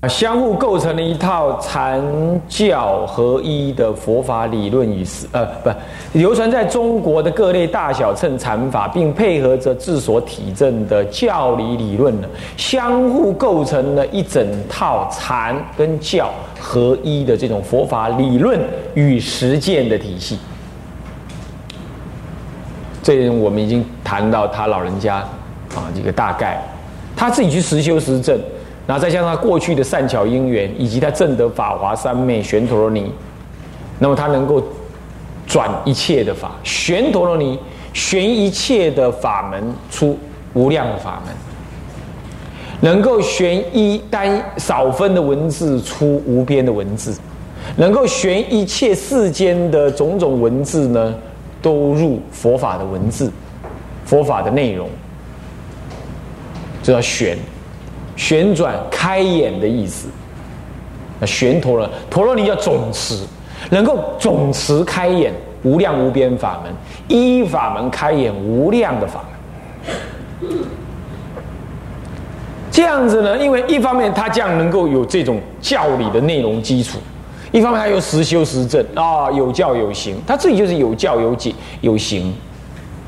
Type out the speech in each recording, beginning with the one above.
啊相互构成了一套禅教合一的佛法理论与实，呃，不，流传在中国的各类大小乘禅法，并配合着自所体证的教理理论呢，相互构成了一整套禅跟教合一的这种佛法理论与实践的体系。这我们已经谈到他老人家啊，这个大概他自己去实修实证。然后再加上他过去的善巧因缘，以及他正得法华三昧玄陀罗尼，那么他能够转一切的法，玄陀罗尼玄一切的法门出无量的法门，能够玄一单少分的文字出无边的文字，能够玄一切世间的种种文字呢，都入佛法的文字，佛法的内容，这叫玄。旋转开眼的意思，那旋陀罗陀罗尼叫总持，能够总持开眼无量无边法门，依法门开眼无量的法门。这样子呢，因为一方面他这样能够有这种教理的内容基础，一方面他又实修实证啊，有教有行，他自己就是有教有解有行。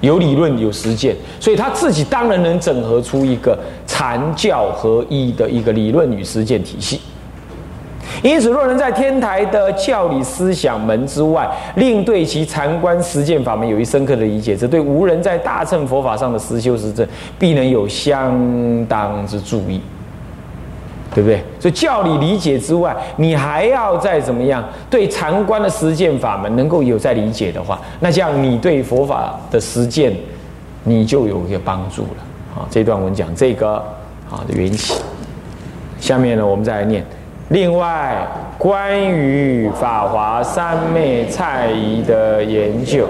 有理论有实践，所以他自己当然能整合出一个禅教合一的一个理论与实践体系。因此，若能在天台的教理思想门之外，另对其禅观实践法门有一深刻的理解，则对无人在大乘佛法上的实修实证，必能有相当之注意。对不对？所以教理理解之外，你还要再怎么样？对禅观的实践法门能够有在理解的话，那这样你对佛法的实践，你就有一个帮助了。好，这段文讲这个好的缘起。下面呢，我们再来念。另外，关于法华三昧蔡仪的研究，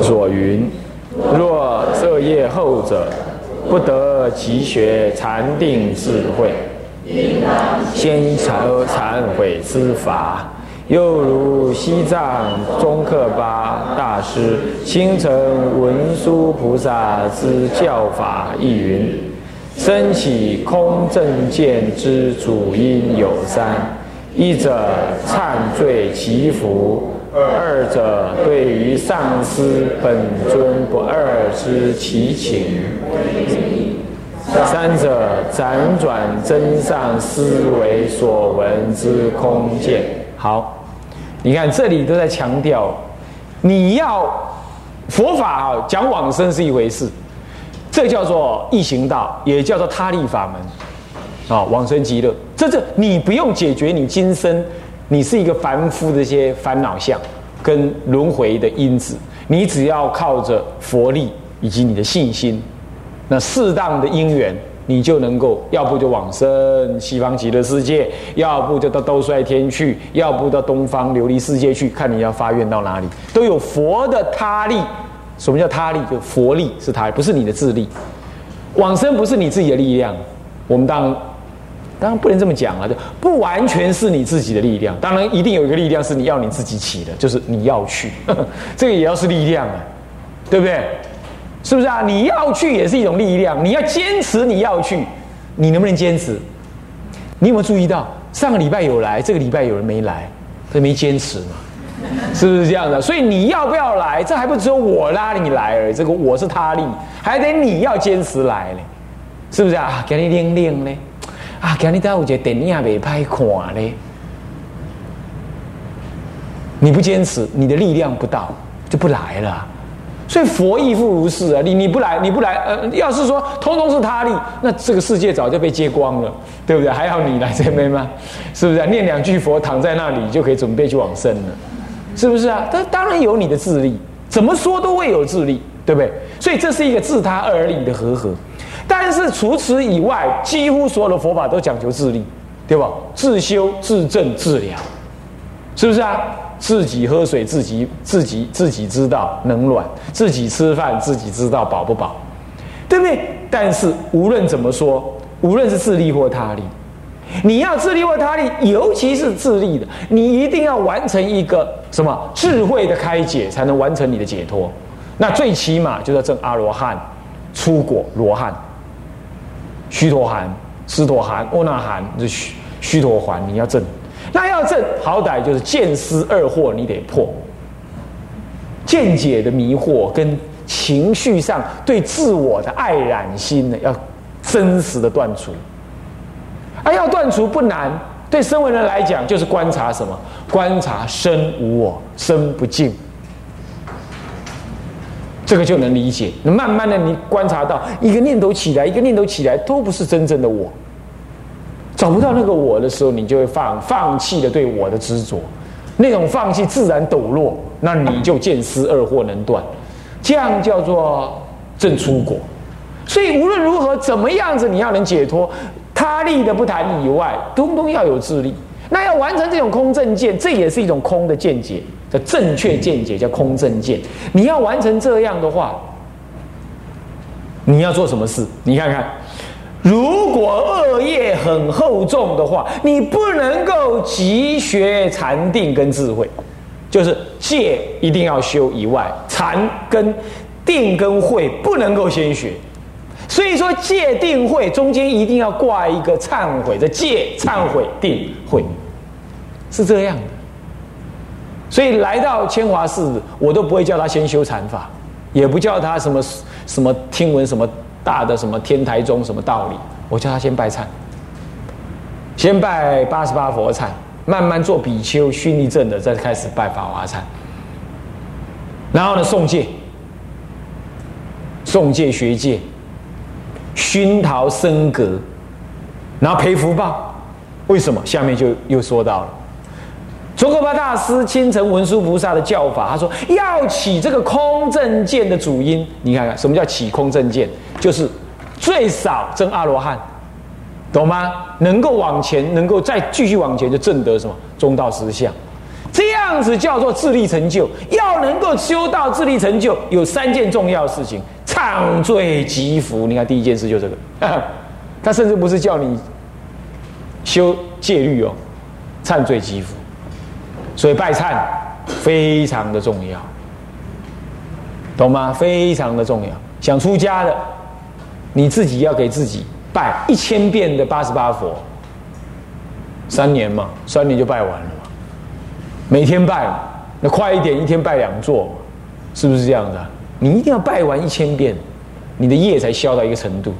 所云：若这业后者。不得其学禅定智慧，先求忏悔之法。又如西藏宗喀巴大师亲承文殊菩萨之教法亦云：升起空正见之主因有三：一者忏罪祈福，二者对于上师本尊不二之其情。三者辗转真上思维所闻之空见。好，你看这里都在强调，你要佛法啊，讲往生是一回事，这叫做易行道，也叫做他力法门啊，往生极乐。这这你不用解决你今生你是一个凡夫的一些烦恼相跟轮回的因子，你只要靠着佛力以及你的信心。那适当的因缘，你就能够，要不就往生西方极乐世界，要不就到兜率天去，要不到东方琉璃世界去，看你要发愿到哪里，都有佛的他力。什么叫他力？就佛力是他，不是你的智力。往生不是你自己的力量，我们当当然不能这么讲啊，就不完全是你自己的力量。当然一定有一个力量是你要你自己起的，就是你要去，这个也要是力量啊，对不对？是不是啊？你要去也是一种力量，你要坚持你要去，你能不能坚持？你有没有注意到上个礼拜有来，这个礼拜有人没来，他没坚持嘛？是不是这样的？所以你要不要来？这还不只有我拉你来而已，这个我是他力，还得你要坚持来嘞，是不是啊？给你练练嘞，啊，给你带我觉电影没拍看嘞，你不坚持，你的力量不到，就不来了。所以佛亦复如是啊，你你不来，你不来，呃，要是说通通是他力，那这个世界早就被接光了，对不对？还要你来这边吗？是不是？念两句佛，躺在那里就可以准备去往生了，是不是啊？但当然有你的智力，怎么说都会有智力，对不对？所以这是一个自他二力的和合。但是除此以外，几乎所有的佛法都讲求自力，对吧？自修、自证、自疗，是不是啊？自己喝水，自己自己自己知道冷暖；自己吃饭，自己知道饱不饱，对不对？但是无论怎么说，无论是自利或他利，你要自利或他利，尤其是自利的，你一定要完成一个什么智慧的开解，才能完成你的解脱。那最起码就要证阿罗汉，出果罗汉，须陀含、斯陀含、阿那含，这须须陀环你要正。那要正，好歹就是见思二惑，你得破。见解的迷惑跟情绪上对自我的爱染心呢，要真实的断除。而要断除不难，对身为人来讲，就是观察什么？观察身无我，身不净。这个就能理解。那慢慢的，你观察到一个念头起来，一个念头起来，都不是真正的我。找不到那个我的时候，你就会放放弃了对我的执着，那种放弃自然抖落，那你就见思二惑能断，这样叫做正出果。所以无论如何，怎么样子，你要能解脱，他力的不谈以外，通通要有智力。那要完成这种空正见，这也是一种空的见解。的正确见解叫空正见。你要完成这样的话，你要做什么事？你看看，如果恶业很厚重的话，你不能够急学禅定跟智慧，就是戒一定要修以外，禅跟定跟慧不能够先学。所以说戒定慧中间一定要挂一个忏悔，这戒忏悔定慧是这样的。所以来到千华寺，我都不会叫他先修禅法，也不叫他什么什么听闻什么大的什么天台宗什么道理，我叫他先拜忏，先拜八十八佛忏，慢慢做比丘训立正的，再开始拜法华忏，然后呢诵戒，诵戒学戒，熏陶僧格，然后培福报，为什么？下面就又说到了。卓格巴大师亲承文殊菩萨的教法，他说要起这个空正见的主因。你看看什么叫起空正见？就是最少证阿罗汉，懂吗？能够往前，能够再继续往前，就证得什么中道实相。这样子叫做自力成就。要能够修到自力成就，有三件重要事情：忏罪积福。你看第一件事就这个，他甚至不是叫你修戒律哦，忏罪积福。所以拜忏非常的重要，懂吗？非常的重要。想出家的，你自己要给自己拜一千遍的八十八佛，三年嘛，三年就拜完了嘛。每天拜，那快一点，一天拜两座，是不是这样的？你一定要拜完一千遍，你的业才消到一个程度。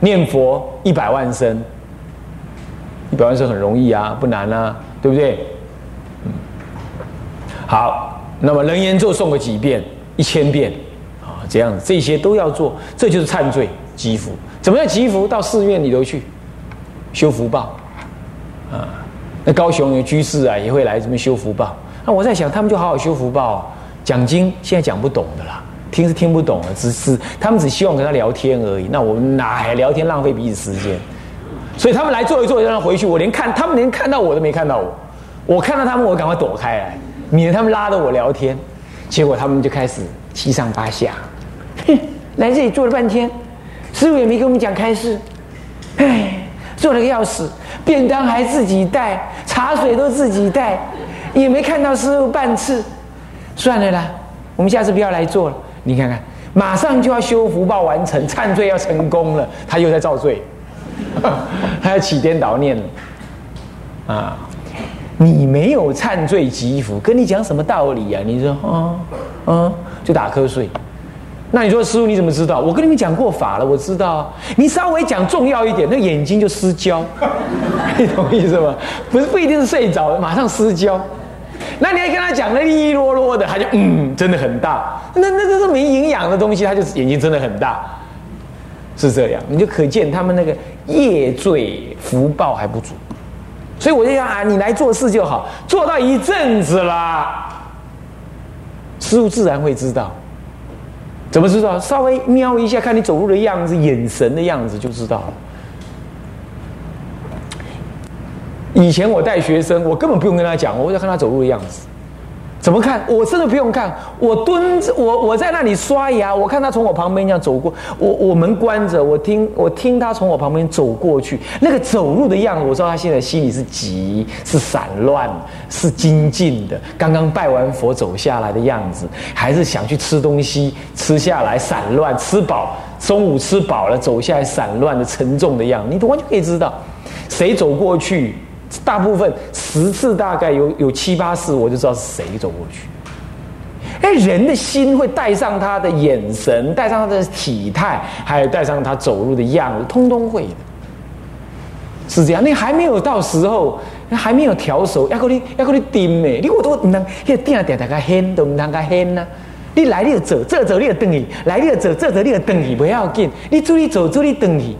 念佛一百万声，一百万声很容易啊，不难啊，对不对？好，那么人言咒诵个几遍，一千遍，啊，这样子，这些都要做，这就是忏罪积福。怎么样积福？到寺院里头去修福报，啊，那高雄有居士啊，也会来这边修福报。那我在想，他们就好好修福报啊，讲经现在讲不懂的啦，听是听不懂的，只是他们只希望跟他聊天而已。那我们哪还聊天浪费彼此时间？所以他们来坐一坐，让他回去，我连看他们连看到我都没看到我，我看到他们，我赶快躲开来。免得他们拉着我聊天，结果他们就开始七上八下，哼，来这里坐了半天，师傅也没跟我们讲开示，唉，做了个要死，便当还自己带，茶水都自己带，也没看到师傅半次，算了啦，我们下次不要来做了。你看看，马上就要修福报完成，忏罪要成功了，他又在造罪，他要起颠倒念了，啊。你没有忏罪积福，跟你讲什么道理呀？你说啊啊，就打瞌睡。那你说师傅你怎么知道？我跟你们讲过法了，我知道。你稍微讲重要一点，那眼睛就失焦，你懂意思吗？不是不一定是睡着，马上失焦。那你还跟他讲那利利落落的，他就嗯，真的很大。那那这是没营养的东西，他就眼睛真的很大，是这样。你就可见他们那个业罪福报还不足。所以我就想啊，你来做事就好，做到一阵子啦，师傅自然会知道。怎么知道？稍微瞄一下，看你走路的样子、眼神的样子就知道了。以前我带学生，我根本不用跟他讲，我要看他走路的样子。怎么看？我真的不用看。我蹲着，我我在那里刷牙，我看他从我旁边这样走过。我我门关着，我听我听他从我旁边走过去，那个走路的样子，我知道他现在心里是急，是散乱，是精进的。刚刚拜完佛走下来的样子，还是想去吃东西，吃下来散乱，吃饱中午吃饱了走下来散乱的沉重的样子，你都完全可以知道，谁走过去，大部分十次大概有有七八次我就知道是谁走过去。哎，人的心会带上他的眼神，带上他的体态，还有带上他走路的样子，通通会的，是这样。那还没有到时候，还没有调手，要给你要给你盯呢。你我都能，那个定定大家掀都唔能个掀呐。你来你就走，这走你就等去；来你就走，这走你就等去，不要紧。你注意走，注意等去。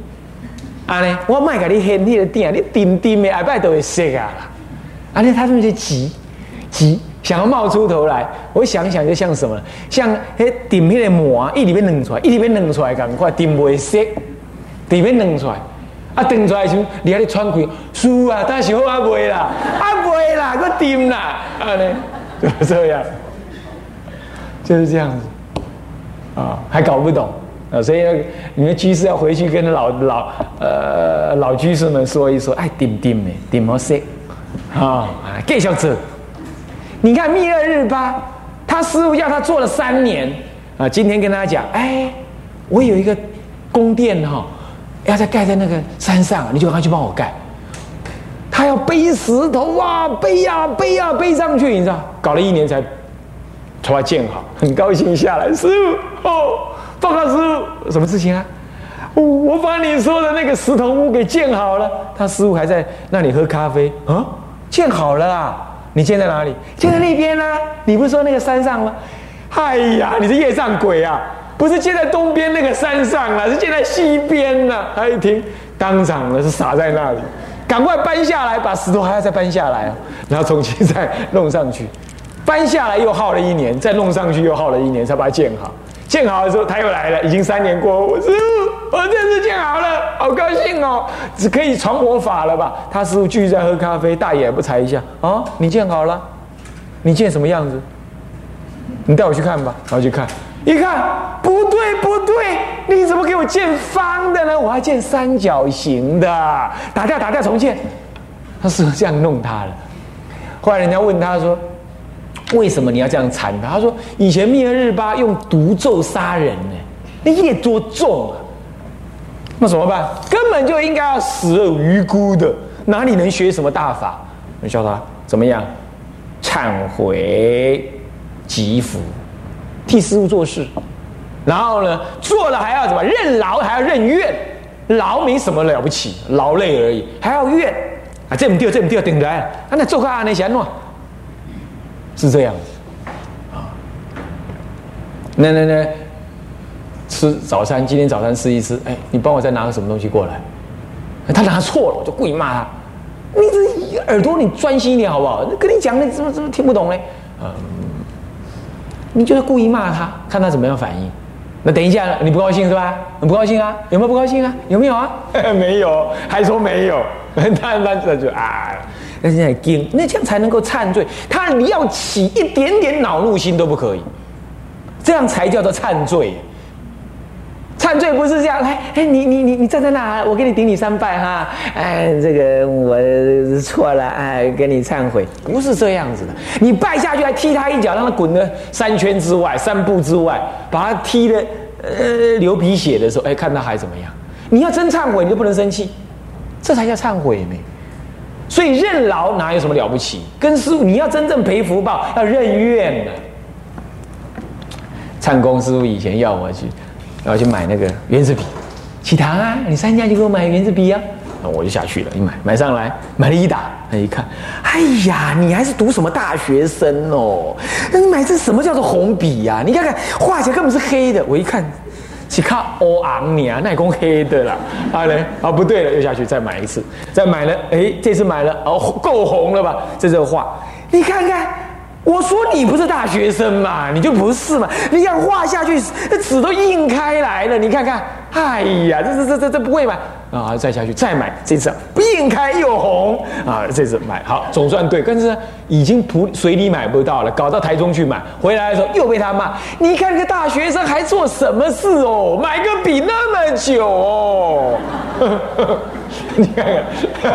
啊呢，我卖给你掀你的定，你盯盯的，下摆都会熟啊。啊呢，他们就急急。想要冒出头来，我想想就像什么？像迄顶迄个膜一里面弄出来，一里面弄出来，赶快顶袂色，里面弄出来，啊，顶出来时，你还得穿开，输啊，但是好啊袂啦，啊袂啦，佫顶啦，啊呢，就这样，就是这样子，啊，还搞不懂所以你们居士要回去跟老老呃老居士们说一说，哎，顶顶的，顶毛色，啊，给小子。你看密勒日巴，他师傅要他做了三年啊。今天跟大家讲，哎，我有一个宫殿哈，要在盖在那个山上，你就赶快去帮我盖。他要背石头啊，背呀背呀背上去，你知道，搞了一年才才把建好，很高兴下来。师傅哦，报告师傅，什么事情啊？我我把你说的那个石头屋给建好了。他师傅还在那里喝咖啡啊，建好了啊。你建在哪里？建在那边呢？你不是说那个山上吗？哎呀，你是夜上鬼啊！不是建在东边那个山上啊，是建在西边呢。他一听，当场呢是傻在那里，赶快搬下来，把石头还要再搬下来，然后重新再弄上去。搬下来又耗了一年，再弄上去又耗了一年，才把它建好。建好的时候他又来了，已经三年过，我师傅，我这次建好了，好高兴哦，只可以传佛法了吧？他师傅继续在喝咖啡，大眼不才一下啊，你建好了？你建什么样子？你带我去看吧，然后去看，一看不对不对，你怎么给我建方的呢？我要建三角形的，打掉打掉重建。他师傅这样弄他了，后来人家问他说。为什么你要这样缠他？他说：“以前灭日巴用毒咒杀人呢，那业多重啊！那怎么办？根本就应该要死而无辜的，哪里能学什么大法？你教他怎么样？忏悔、积福，替师傅做事，然后呢，做了还要什么？任劳还要任怨，劳没什么了不起，劳累而已，还要怨啊！这么掉，这么掉，顶来啊！那做个阿那些喏。”是这样子，啊，那那那吃早餐，今天早餐吃一吃，哎，你帮我再拿个什么东西过来？他拿错了，我就故意骂他。你这耳朵，你专心一点好不好？跟你讲，你怎么怎么听不懂呢？嗯，你就是故意骂他，看他怎么样反应。那等一下，你不高兴是吧？你不高兴啊？有没有不高兴啊？有没有啊？没有，还说没有。他 那这就啊。那现在惊，那这样才能够忏罪。他你要起一点点恼怒心都不可以，这样才叫做忏罪。忏罪不是这样，来，哎，你你你你站在那，我给你顶你三拜哈，哎，这个我错了，哎，给你忏悔，不是这样子的。你拜下去还踢他一脚，让他滚了三圈之外，三步之外，把他踢的呃流鼻血的时候，哎，看他还怎么样？你要真忏悔，你就不能生气，这才叫忏悔没。所以认劳哪有什么了不起？跟师傅你要真正赔福报，要认怨的。唱功师傅以前要我去，然后去买那个圆珠笔，启堂啊，你三家就给我买圆珠笔啊，那我就下去了，一买买上来，买了一打，他一看，哎呀，你还是读什么大学生哦？那你买这什么叫做红笔呀？你看看画起来根本是黑的，我一看。去看欧昂你啊，那公黑的啦，啊嘞，啊不对了，又下去再买一次，再买了，哎，这次买了哦，够红了吧？这这画，你看看，我说你不是大学生嘛，你就不是嘛？你想画下去，那纸都印开来了，你看看，哎呀，这这这这这不会吧？啊，再下去再买，这次不印开又红啊！这次买好总算对，但是已经不水里买不到了，搞到台中去买，回来的时候又被他骂。你看个大学生还做什么事哦？买个笔那么久哦？你看看。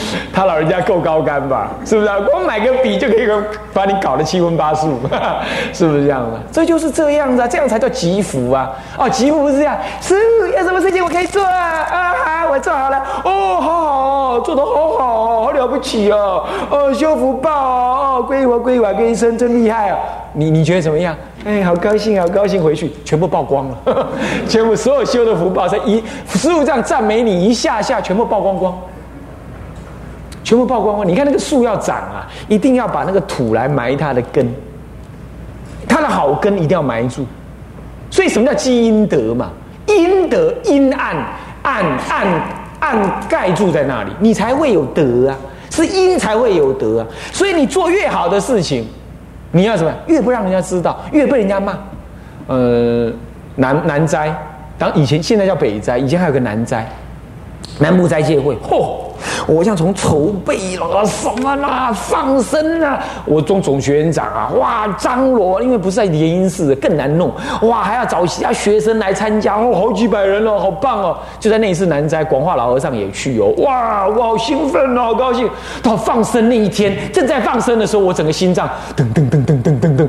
他老人家够高干吧？是不是啊？光买个笔就可以把你搞得七荤八素，是不是这样的？这就是这样子啊，这样才叫吉福啊！哦，吉福是这样，师傅有什么事情我可以做啊？啊，我做好了。哦，好好，做得好好哦，好了不起哦！哦，修福报哦，皈佛皈法皈僧真厉害啊！你你觉得怎么样？哎，好高兴，好高兴！回去全部曝光了，全部所有修的福报，在一师傅这样赞美你一下下，全部曝光光。全部曝光光！你看那个树要长啊，一定要把那个土来埋它的根，它的好根一定要埋住。所以什么叫积阴德嘛？阴德阴暗暗暗暗盖住在那里，你才会有德啊！是阴才会有德啊！所以你做越好的事情，你要什么？越不让人家知道，越被人家骂。呃，南南斋，当以前现在叫北斋，以前还有个南斋，南部斋戒会，嚯！我像从筹备了什么啦，放生啊，我中总学员长啊，哇，张罗，因为不是在联姻寺，更难弄，哇，还要找其他学生来参加，哦，好几百人哦，好棒哦，就在那一次南斋，广化老和尚也去哦，哇，我好兴奋哦，好高兴。到放生那一天，正在放生的时候，我整个心脏噔噔噔噔噔噔噔，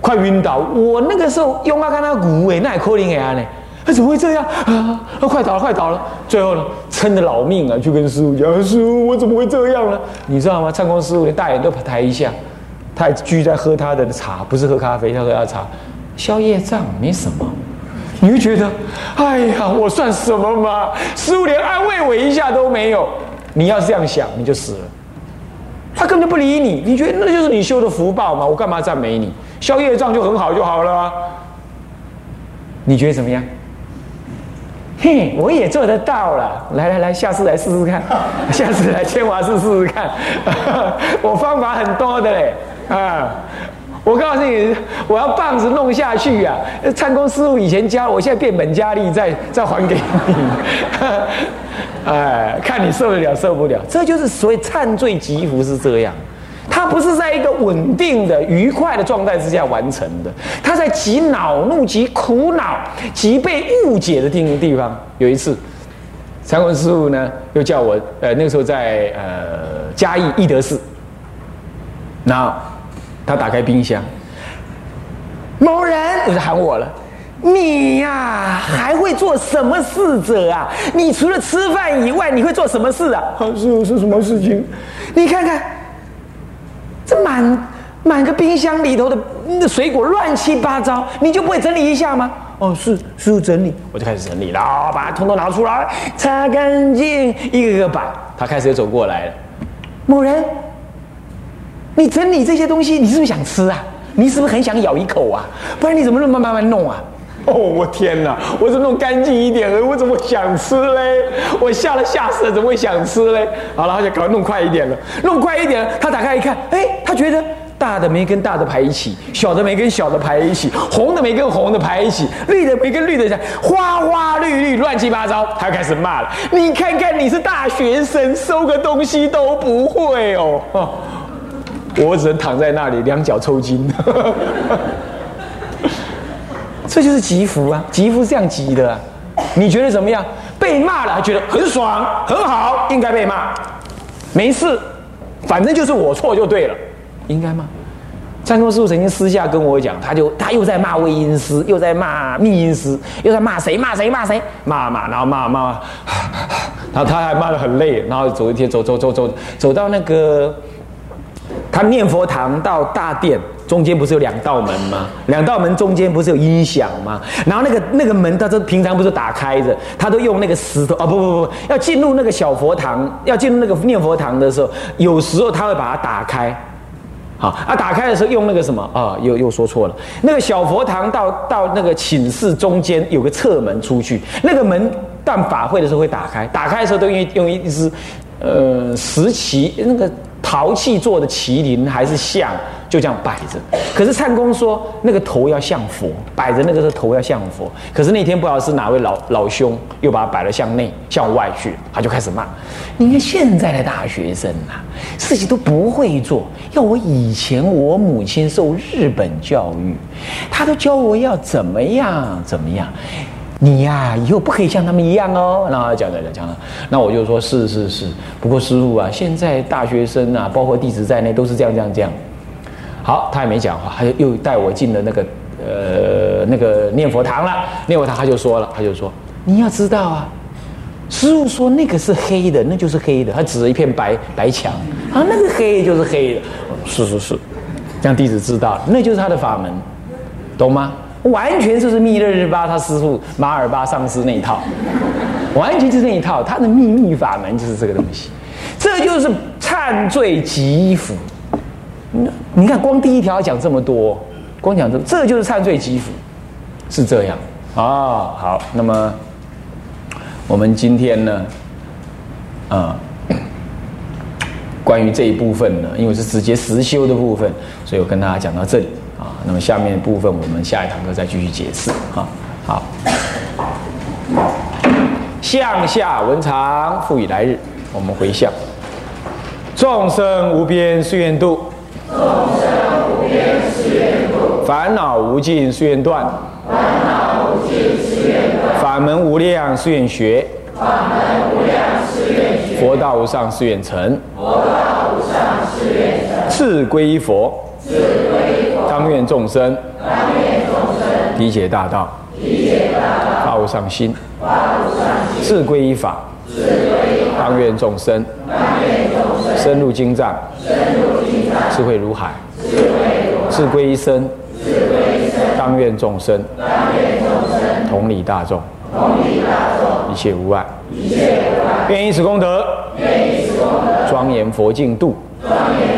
快晕倒。我那个时候用阿甘那鼓哎，那也可怜啊呢。他怎么会这样啊？他快倒了，快倒了！最后呢，撑着老命啊，去跟师傅讲：“师傅，我怎么会这样呢？”你知道吗？唱功师傅连大眼都抬一下，他还继续在喝他的茶，不是喝咖啡，他喝他的茶，消业障没什么。你会觉得，哎呀，我算什么嘛？师傅连安慰我一下都没有。你要这样想，你就死了。他根本就不理你，你觉得那就是你修的福报吗？我干嘛赞美你？消业障就很好就好了。你觉得怎么样？嘿，我也做得到了。来来来，下次来试试看，下次来千华寺试试看。我方法很多的嘞，啊！我告诉你，我要棒子弄下去呀。参公师傅以前教我，现在变本加厉，再再还给你。哎，看你受得了受不了。这就是所谓忏罪积福是这样。它不是在一个稳定的、愉快的状态之下完成的，他在极恼怒、极苦恼、极被误解的地地方。有一次，禅文师傅呢又叫我，呃，那个时候在呃嘉义义德寺，然后他打开冰箱，某人就喊我了，你呀还会做什么事者啊？你除了吃饭以外，你会做什么事啊？师傅是什么事情？你看看。这满满个冰箱里头的那水果乱七八糟，你就不会整理一下吗？哦，是师傅整理，我就开始整理了，把它通通拿出来，擦干净，一个个摆。他开始走过来了，某人，你整理这些东西，你是不是想吃啊？你是不是很想咬一口啊？不然你怎么那么慢慢弄啊？哦，我天哪！我只弄干净一点了，我怎么想吃嘞？我吓了吓死了，怎么会想吃嘞？好了，他就搞弄快一点了，弄快一点。他打开一看，哎，他觉得大的没跟大的排一起，小的没跟小的排一起，红的没跟红的排一起，绿的没跟绿的讲，花花绿绿乱七八糟。他开始骂了：“你看看，你是大学生，收个东西都不会哦！”我只能躺在那里，两脚抽筋。这就是吉福啊！吉福是这样吉的，你觉得怎么样？被骂了还，觉得很爽，很好，应该被骂。没事，反正就是我错就对了，应该吗？三公师傅曾经私下跟我讲，他就他又在骂魏音师，又在骂密音师，又在骂谁骂谁骂谁骂骂，然后骂骂，然后他还骂得很累，然后走一天走走走走走到那个他念佛堂到大殿。中间不是有两道门吗？两道门中间不是有音响吗？然后那个那个门，他这平常不是打开着，他都用那个石头啊，不不不，要进入那个小佛堂，要进入那个念佛堂的时候，有时候他会把它打开，好，啊，打开的时候用那个什么啊，又又说错了，那个小佛堂到到那个寝室中间有个侧门出去，那个门办法会的时候会打开，打开的时候都用用一只呃石旗那个陶器做的麒麟还是像。就这样摆着。可是灿公说那个头要像佛，摆着那个是头要像佛。可是那天不知道是哪位老老兄又把它摆了向内向外去，他就开始骂：你看现在的大学生啊，事情都不会做。要我以前我母亲受日本教育，他都教我要怎么样怎么样。你呀，以后不可以像他们一样哦。然后讲讲讲讲，那我就说是是是。不过师傅啊，现在大学生啊，包括弟子在内，都是这样这样这样。好，他也没讲话，他就又带我进了那个呃那个念佛堂了。念佛堂他就说了，他就说你要知道啊，师傅说那个是黑的，那就是黑的。他指着一片白白墙啊，那个黑就是黑的。是是是，让弟子知道，那就是他的法门，懂吗？完全就是密勒日巴他师傅马尔巴上师那一套，完全就是那一套，他的秘密法门就是这个东西，这就是忏罪吉福。你看，光第一条讲这么多，光讲这，这就是忏罪吉福，是这样啊。好，那么我们今天呢，啊，关于这一部分呢，因为是直接实修的部分，所以我跟大家讲到这里。啊，那么下面部分我们下一堂课再继续解释啊。好，向下文长复以来日，我们回向。众生无边誓愿度，众生无边誓愿度；烦恼无尽誓愿断，烦恼无尽誓愿断；法门无量誓愿学，法门无量誓愿学；佛道无上誓愿成，佛道无上誓愿成；次归依佛，自归佛；当愿众生。当愿众生。理解大道，理解大道，发无上心，发无上心；自归依法，自归法，当愿众生。当愿众生。深入经藏，深入经藏，智慧如海，智慧如自归一生，智慧一生，当愿众生。当愿众生。同理大众，同理大众，一切无碍。一切无碍。愿以此功德，愿以此功德，庄严佛净土，庄严佛净土，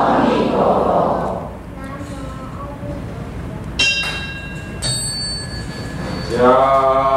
Yeah.